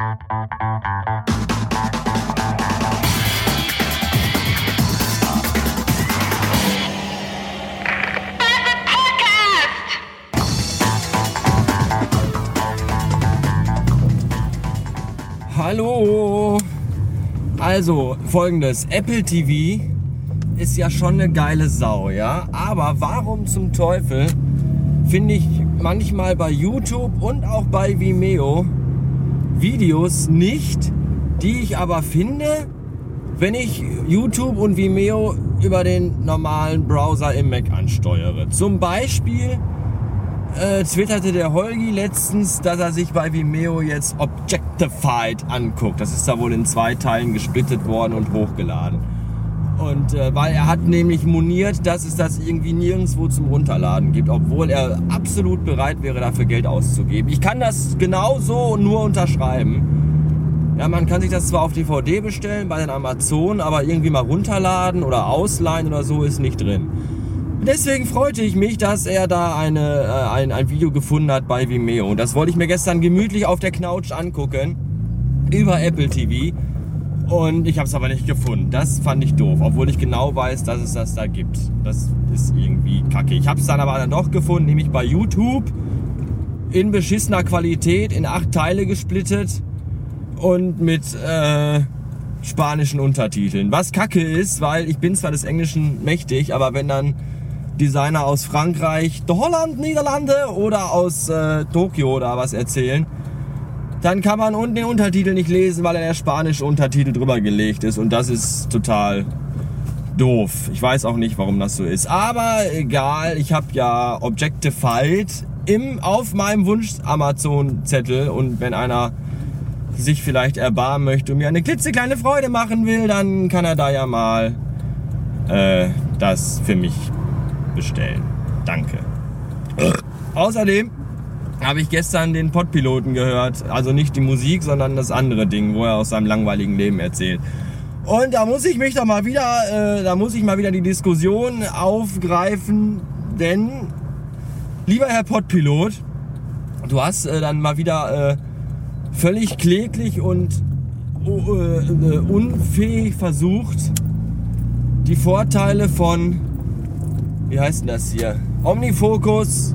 Hallo! Also, folgendes: Apple TV ist ja schon eine geile Sau, ja? Aber warum zum Teufel finde ich manchmal bei YouTube und auch bei Vimeo Videos nicht, die ich aber finde, wenn ich YouTube und Vimeo über den normalen Browser im Mac ansteuere. Zum Beispiel äh, twitterte der Holgi letztens, dass er sich bei Vimeo jetzt Objectified anguckt. Das ist da wohl in zwei Teilen gesplittet worden und hochgeladen. Und äh, weil er hat nämlich moniert, dass es das irgendwie nirgendwo zum Runterladen gibt, obwohl er absolut bereit wäre, dafür Geld auszugeben. Ich kann das genauso nur unterschreiben. Ja, man kann sich das zwar auf DVD bestellen bei den Amazon, aber irgendwie mal runterladen oder ausleihen oder so ist nicht drin. Deswegen freute ich mich, dass er da eine, äh, ein, ein Video gefunden hat bei Vimeo. Und das wollte ich mir gestern gemütlich auf der Couch angucken. Über Apple TV. Und ich habe es aber nicht gefunden. Das fand ich doof, obwohl ich genau weiß, dass es das da gibt. Das ist irgendwie kacke. Ich habe es dann aber dann doch gefunden, nämlich bei YouTube in beschissener Qualität in acht Teile gesplittet und mit äh, spanischen Untertiteln. Was kacke ist, weil ich bin zwar des Englischen mächtig, aber wenn dann Designer aus Frankreich, Holland, Niederlande oder aus äh, Tokio oder was erzählen, dann kann man unten den Untertitel nicht lesen, weil der spanische Untertitel drüber gelegt ist und das ist total doof. Ich weiß auch nicht, warum das so ist. Aber egal, ich habe ja Objectified im, auf meinem Wunsch Amazon Zettel und wenn einer sich vielleicht erbarmen möchte und mir eine klitzekleine Freude machen will, dann kann er da ja mal äh, das für mich bestellen. Danke. Außerdem habe ich gestern den Podpiloten gehört. Also nicht die Musik, sondern das andere Ding, wo er aus seinem langweiligen Leben erzählt. Und da muss ich mich doch mal wieder, äh, da muss ich mal wieder die Diskussion aufgreifen, denn lieber Herr Podpilot, du hast äh, dann mal wieder äh, völlig kläglich und äh, unfähig versucht, die Vorteile von wie heißt denn das hier? Omnifocus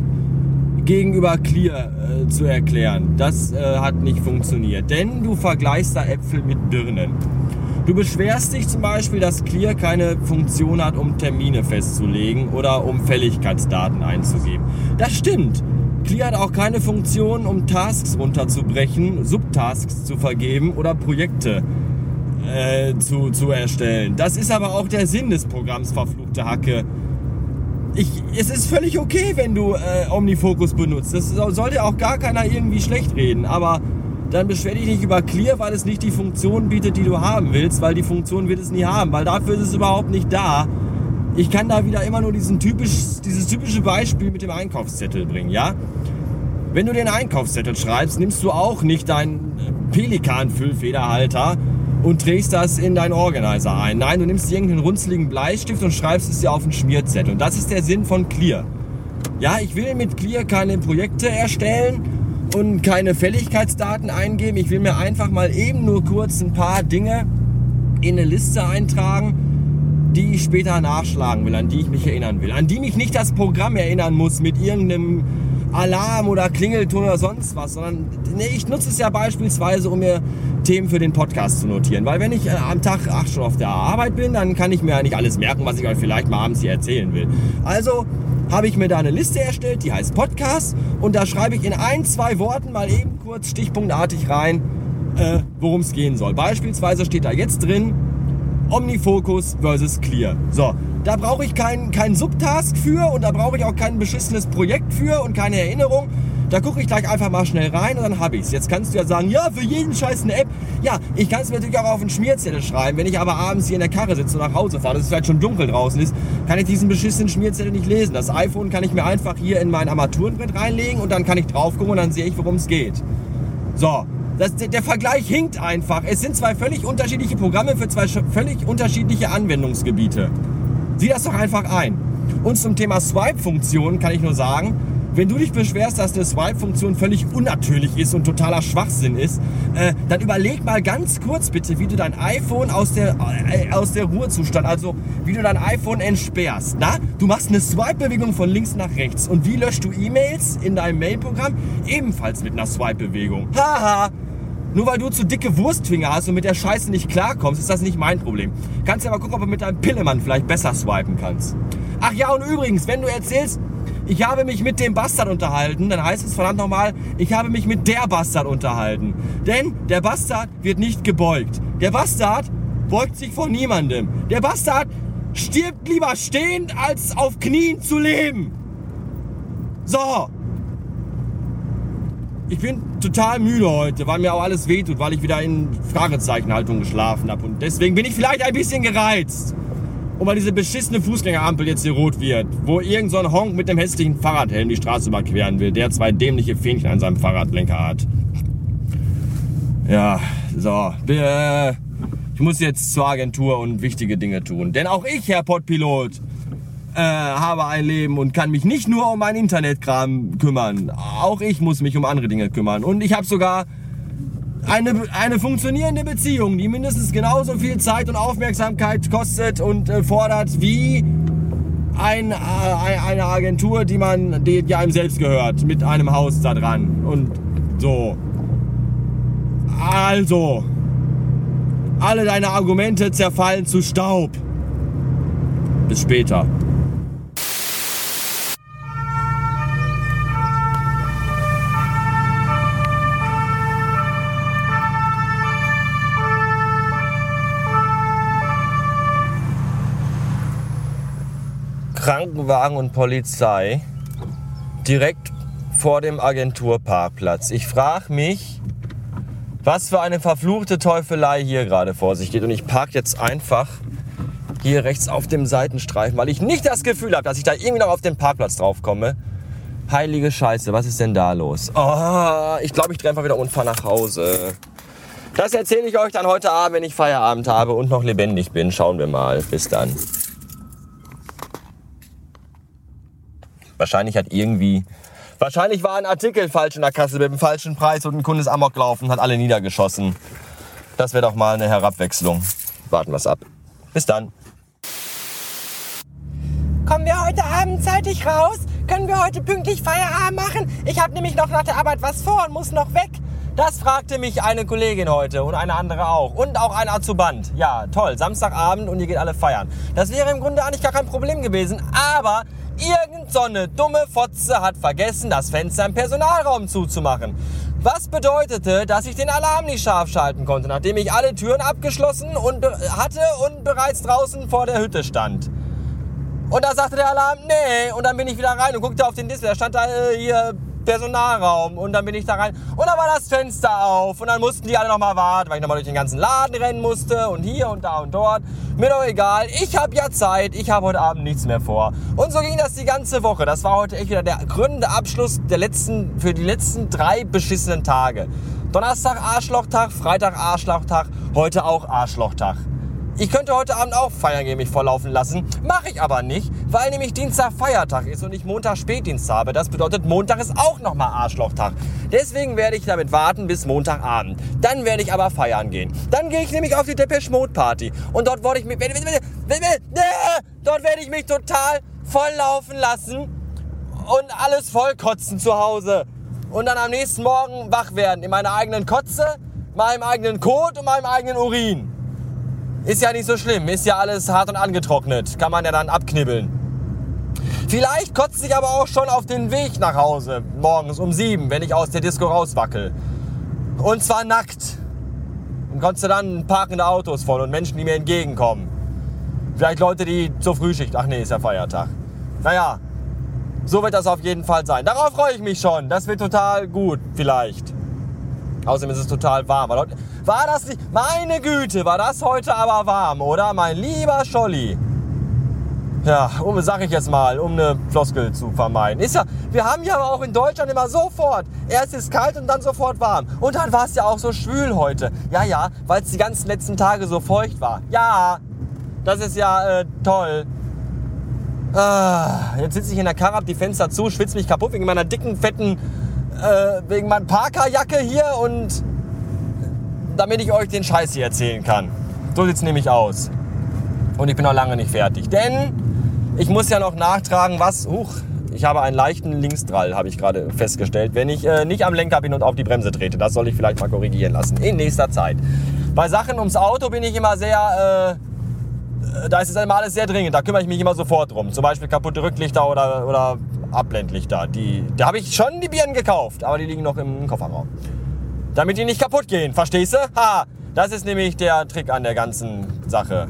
gegenüber Clear äh, zu erklären. Das äh, hat nicht funktioniert, denn du vergleichst da Äpfel mit Birnen. Du beschwerst dich zum Beispiel, dass Clear keine Funktion hat, um Termine festzulegen oder um Fälligkeitsdaten einzugeben. Das stimmt. Clear hat auch keine Funktion, um Tasks runterzubrechen, Subtasks zu vergeben oder Projekte äh, zu, zu erstellen. Das ist aber auch der Sinn des Programms, verfluchte Hacke ich, es ist völlig okay, wenn du äh, Omnifocus benutzt. Das sollte auch gar keiner irgendwie schlecht reden. Aber dann beschwer dich nicht über Clear, weil es nicht die Funktion bietet, die du haben willst, weil die Funktion wird es nie haben, weil dafür ist es überhaupt nicht da. Ich kann da wieder immer nur diesen typisch, dieses typische Beispiel mit dem Einkaufszettel bringen, ja? Wenn du den Einkaufszettel schreibst, nimmst du auch nicht deinen Pelikan-Füllfederhalter und trägst das in deinen Organizer ein. Nein, du nimmst irgendeinen runzligen Bleistift und schreibst es dir auf ein Schmierzettel. Und das ist der Sinn von Clear. Ja, ich will mit Clear keine Projekte erstellen und keine Fälligkeitsdaten eingeben. Ich will mir einfach mal eben nur kurz ein paar Dinge in eine Liste eintragen, die ich später nachschlagen will, an die ich mich erinnern will, an die mich nicht das Programm erinnern muss mit irgendeinem Alarm oder Klingelton oder sonst was, sondern nee, ich nutze es ja beispielsweise, um mir Themen für den Podcast zu notieren. Weil wenn ich äh, am Tag acht schon auf der Arbeit bin, dann kann ich mir ja nicht alles merken, was ich euch vielleicht mal abends hier erzählen will. Also habe ich mir da eine Liste erstellt, die heißt Podcast und da schreibe ich in ein, zwei Worten mal eben kurz stichpunktartig rein, äh, worum es gehen soll. Beispielsweise steht da jetzt drin, Omnifocus versus Clear. So, da brauche ich keinen kein Subtask für und da brauche ich auch kein beschissenes Projekt für und keine Erinnerung. Da gucke ich gleich einfach mal schnell rein und dann habe ich es. Jetzt kannst du ja sagen, ja, für jeden Scheiß eine App. Ja, ich kann es mir natürlich auch auf einen Schmierzettel schreiben. Wenn ich aber abends hier in der Karre sitze und nach Hause fahre, dass es vielleicht schon dunkel draußen ist, kann ich diesen beschissenen Schmierzettel nicht lesen. Das iPhone kann ich mir einfach hier in mein Armaturenbrett reinlegen und dann kann ich drauf gucken und dann sehe ich, worum es geht. So, das, der Vergleich hinkt einfach. Es sind zwei völlig unterschiedliche Programme für zwei völlig unterschiedliche Anwendungsgebiete. Sieh das doch einfach ein. Und zum Thema Swipe-Funktion kann ich nur sagen, wenn du dich beschwerst, dass eine Swipe-Funktion völlig unnatürlich ist und totaler Schwachsinn ist, äh, dann überleg mal ganz kurz bitte, wie du dein iPhone aus der, äh, aus der Ruhezustand, also wie du dein iPhone entsperrst. Na? Du machst eine Swipe-Bewegung von links nach rechts. Und wie löscht du E-Mails in deinem Mail-Programm? Ebenfalls mit einer Swipe-Bewegung. Haha! Nur weil du zu dicke Wurstfinger hast und mit der Scheiße nicht klarkommst, ist das nicht mein Problem. Kannst ja mal gucken, ob du mit deinem Pillemann vielleicht besser swipen kannst. Ach ja, und übrigens, wenn du erzählst, ich habe mich mit dem Bastard unterhalten, dann heißt es verdammt nochmal, ich habe mich mit der Bastard unterhalten. Denn der Bastard wird nicht gebeugt. Der Bastard beugt sich vor niemandem. Der Bastard stirbt lieber stehend, als auf Knien zu leben. So, ich bin total müde heute, weil mir auch alles wehtut, weil ich wieder in Fragezeichenhaltung geschlafen habe. Und deswegen bin ich vielleicht ein bisschen gereizt. Und weil diese beschissene Fußgängerampel jetzt hier rot wird, wo irgend so ein Honk mit dem hässlichen Fahrradhelm die Straße überqueren will, der zwei dämliche Fähnchen an seinem Fahrradlenker hat. Ja, so. Ich muss jetzt zur Agentur und wichtige Dinge tun. Denn auch ich, Herr Pottpilot, äh, habe ein Leben und kann mich nicht nur um mein Internetkram kümmern. Auch ich muss mich um andere Dinge kümmern. Und ich habe sogar eine, eine funktionierende Beziehung, die mindestens genauso viel Zeit und Aufmerksamkeit kostet und äh, fordert wie ein, äh, eine Agentur, die man, die, die einem selbst gehört, mit einem Haus da dran und so. Also, alle deine Argumente zerfallen zu Staub. Bis später. Krankenwagen und Polizei direkt vor dem Agenturparkplatz. Ich frage mich, was für eine verfluchte Teufelei hier gerade vor sich geht. Und ich parke jetzt einfach hier rechts auf dem Seitenstreifen, weil ich nicht das Gefühl habe, dass ich da irgendwie noch auf den Parkplatz drauf komme. Heilige Scheiße, was ist denn da los? Oh, ich glaube, ich drehe einfach wieder und fahre nach Hause. Das erzähle ich euch dann heute Abend, wenn ich Feierabend habe und noch lebendig bin. Schauen wir mal. Bis dann. Wahrscheinlich hat irgendwie, wahrscheinlich war ein Artikel falsch in der Kasse mit dem falschen Preis und ein Kunde ist Amok gelaufen und hat alle niedergeschossen. Das wäre doch mal eine Herabwechslung. Warten wir es ab. Bis dann. Kommen wir heute Abend zeitig raus? Können wir heute pünktlich Feierabend machen? Ich habe nämlich noch nach der Arbeit was vor und muss noch weg. Das fragte mich eine Kollegin heute und eine andere auch. Und auch ein Azuband. Ja, toll. Samstagabend und ihr geht alle feiern. Das wäre im Grunde eigentlich gar kein Problem gewesen. Aber Irgend so dumme Fotze hat vergessen, das Fenster im Personalraum zuzumachen. Was bedeutete, dass ich den Alarm nicht scharf schalten konnte, nachdem ich alle Türen abgeschlossen und hatte und bereits draußen vor der Hütte stand. Und da sagte der Alarm, nee, und dann bin ich wieder rein und guckte auf den Display, da stand da äh, hier Personalraum und dann bin ich da rein und dann war das Fenster auf und dann mussten die alle nochmal warten, weil ich nochmal durch den ganzen Laden rennen musste und hier und da und dort. Mir doch egal, ich habe ja Zeit, ich habe heute Abend nichts mehr vor. Und so ging das die ganze Woche. Das war heute echt wieder der gründende Abschluss der letzten, für die letzten drei beschissenen Tage. Donnerstag Arschlochtag, Freitag Arschlochtag, heute auch Arschlochtag. Ich könnte heute Abend auch feiern gehen, mich volllaufen lassen. Mache ich aber nicht, weil nämlich Dienstag Feiertag ist und ich Montag Spätdienst habe. Das bedeutet, Montag ist auch nochmal Arschlochtag. Deswegen werde ich damit warten bis Montagabend. Dann werde ich aber feiern gehen. Dann gehe ich nämlich auf die Depeche Mode Party. Und dort werde ich mich, dort werde ich mich total volllaufen lassen und alles vollkotzen zu Hause. Und dann am nächsten Morgen wach werden in meiner eigenen Kotze, meinem eigenen Kot und meinem eigenen Urin. Ist ja nicht so schlimm, ist ja alles hart und angetrocknet. Kann man ja dann abknibbeln. Vielleicht kotzt sich aber auch schon auf den Weg nach Hause, morgens um sieben, wenn ich aus der Disco rauswackel. Und zwar nackt. Und du dann parkende Autos voll und Menschen, die mir entgegenkommen. Vielleicht Leute, die zur Frühschicht. Ach nee, ist ja Feiertag. Naja, so wird das auf jeden Fall sein. Darauf freue ich mich schon. Das wird total gut, vielleicht. Außerdem ist es total warm. War das nicht? Meine Güte, war das heute aber warm, oder? Mein lieber Scholli. Ja, um, sag ich jetzt mal, um eine Floskel zu vermeiden. Ist ja, wir haben ja auch in Deutschland immer sofort. Erst ist kalt und dann sofort warm. Und dann war es ja auch so schwül heute. Ja, ja, weil es die ganzen letzten Tage so feucht war. Ja, das ist ja äh, toll. Ah, jetzt sitze ich in der Karre, hab die Fenster zu, schwitze mich kaputt wegen meiner dicken, fetten, äh, wegen meiner Parkerjacke hier und damit ich euch den Scheiß hier erzählen kann. So sieht's nämlich aus. Und ich bin noch lange nicht fertig, denn ich muss ja noch nachtragen, was, huch, ich habe einen leichten Linksdrall, habe ich gerade festgestellt, wenn ich äh, nicht am Lenker bin und auf die Bremse trete. Das soll ich vielleicht mal korrigieren lassen in nächster Zeit. Bei Sachen ums Auto bin ich immer sehr, äh, da ist es immer alles sehr dringend. Da kümmere ich mich immer sofort drum. Zum Beispiel kaputte Rücklichter oder, oder Abblendlichter. Die, da habe ich schon die Birnen gekauft, aber die liegen noch im Kofferraum. Damit die nicht kaputt gehen, verstehst du? Ha, das ist nämlich der Trick an der ganzen Sache.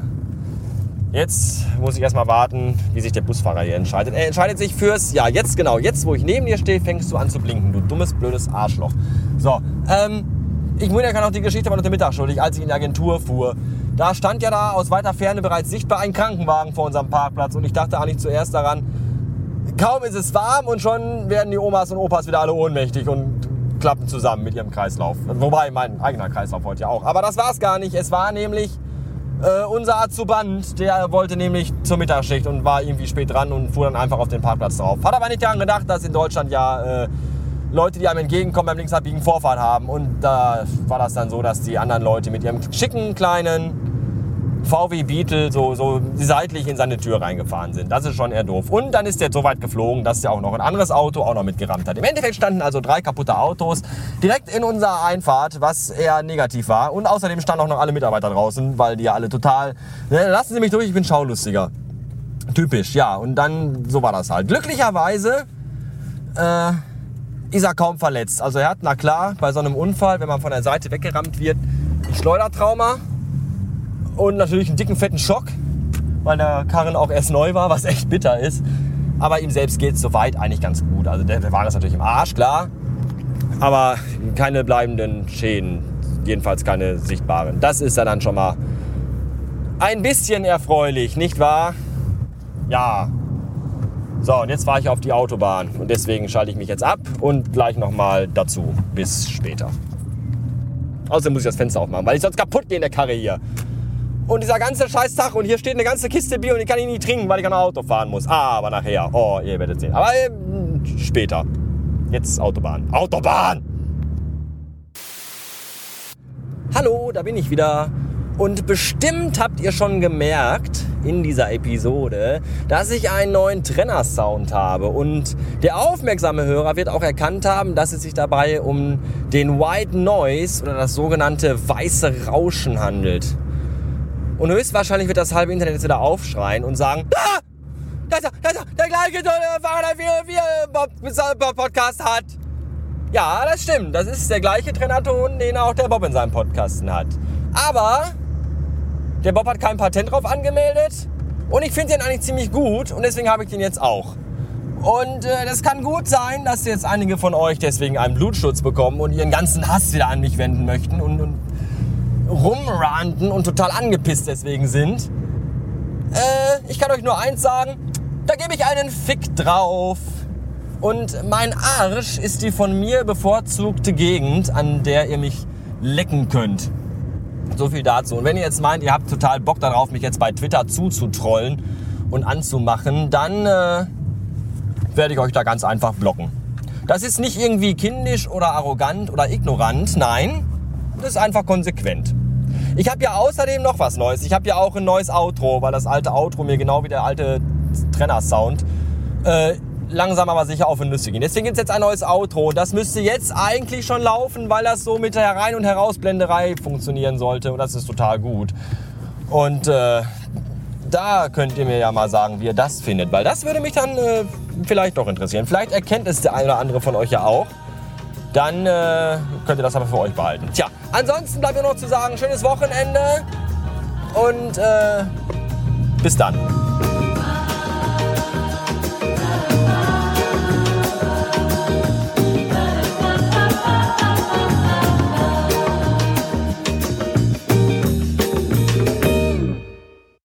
Jetzt muss ich erstmal warten, wie sich der Busfahrer hier entscheidet. Er entscheidet sich fürs, ja, jetzt genau, jetzt wo ich neben dir stehe, fängst du an zu blinken, du dummes, blödes Arschloch. So, ähm, ich muss ja noch die Geschichte noch der Mittag schuldig, als ich in die Agentur fuhr. Da stand ja da aus weiter Ferne bereits sichtbar ein Krankenwagen vor unserem Parkplatz und ich dachte eigentlich zuerst daran, kaum ist es warm und schon werden die Omas und Opas wieder alle ohnmächtig und klappen zusammen mit ihrem Kreislauf. Wobei mein eigener Kreislauf heute ja auch. Aber das war es gar nicht. Es war nämlich äh, unser Azuband, der wollte nämlich zur Mittagsschicht und war irgendwie spät dran und fuhr dann einfach auf den Parkplatz drauf. Hat aber nicht daran gedacht, dass in Deutschland ja äh, Leute, die einem entgegenkommen, beim linksabbiegen Vorfahrt haben. Und da war das dann so, dass die anderen Leute mit ihrem schicken kleinen VW Beetle so, so seitlich in seine Tür reingefahren sind. Das ist schon eher doof. Und dann ist der so weit geflogen, dass er auch noch ein anderes Auto auch noch mitgerammt hat. Im Endeffekt standen also drei kaputte Autos direkt in unserer Einfahrt, was eher negativ war. Und außerdem standen auch noch alle Mitarbeiter draußen, weil die ja alle total... Ne, lassen Sie mich durch, ich bin schaulustiger. Typisch, ja. Und dann, so war das halt. Glücklicherweise äh, ist er kaum verletzt. Also er hat, na klar, bei so einem Unfall, wenn man von der Seite weggerammt wird, ein Schleudertrauma und natürlich einen dicken, fetten Schock, weil der Karren auch erst neu war, was echt bitter ist. Aber ihm selbst geht es soweit eigentlich ganz gut. Also der, der Wagen ist natürlich im Arsch, klar. Aber keine bleibenden Schäden. Jedenfalls keine sichtbaren. Das ist ja dann schon mal ein bisschen erfreulich, nicht wahr? Ja. So, und jetzt fahre ich auf die Autobahn. Und deswegen schalte ich mich jetzt ab und gleich nochmal dazu. Bis später. Außerdem muss ich das Fenster aufmachen, weil ich sonst kaputt gehe in der Karre hier. Und dieser ganze Scheißtag und hier steht eine ganze Kiste Bier und die kann ich nicht trinken, weil ich an ein Auto fahren muss. Aber nachher. Oh, ihr werdet sehen. Aber äh, später. Jetzt Autobahn. Autobahn! Hallo, da bin ich wieder. Und bestimmt habt ihr schon gemerkt in dieser Episode, dass ich einen neuen Trenner-Sound habe. Und der aufmerksame Hörer wird auch erkannt haben, dass es sich dabei um den White Noise oder das sogenannte weiße Rauschen handelt. Und höchstwahrscheinlich wird das halbe Internet jetzt wieder aufschreien und sagen, ah, das das der gleiche Fahrer, wie wir Podcast hat. Ja, das stimmt. Das ist der gleiche Trennerton, den auch der Bob in seinem Podcasten hat. Aber der Bob hat kein Patent drauf angemeldet und ich finde den eigentlich ziemlich gut und deswegen habe ich den jetzt auch. Und äh, das kann gut sein, dass jetzt einige von euch deswegen einen Blutschutz bekommen und ihren ganzen Hass wieder an mich wenden möchten und, und rumranten und total angepisst deswegen sind. Äh, ich kann euch nur eins sagen, da gebe ich einen Fick drauf. Und mein Arsch ist die von mir bevorzugte Gegend, an der ihr mich lecken könnt. So viel dazu. Und wenn ihr jetzt meint, ihr habt total Bock darauf, mich jetzt bei Twitter zuzutrollen und anzumachen, dann äh, werde ich euch da ganz einfach blocken. Das ist nicht irgendwie kindisch oder arrogant oder ignorant, nein, das ist einfach konsequent. Ich habe ja außerdem noch was Neues. Ich habe ja auch ein neues Outro, weil das alte Outro mir genau wie der alte Trenner-Sound äh, langsam aber sicher auf den Nüsse ging. Deswegen gibt es jetzt ein neues Outro. Das müsste jetzt eigentlich schon laufen, weil das so mit der Rein- und Herausblenderei funktionieren sollte. Und das ist total gut. Und äh, da könnt ihr mir ja mal sagen, wie ihr das findet. Weil das würde mich dann äh, vielleicht doch interessieren. Vielleicht erkennt es der eine oder andere von euch ja auch dann äh, könnt ihr das aber für euch behalten. Tja, ansonsten bleibt mir noch zu sagen, schönes Wochenende und äh, bis dann.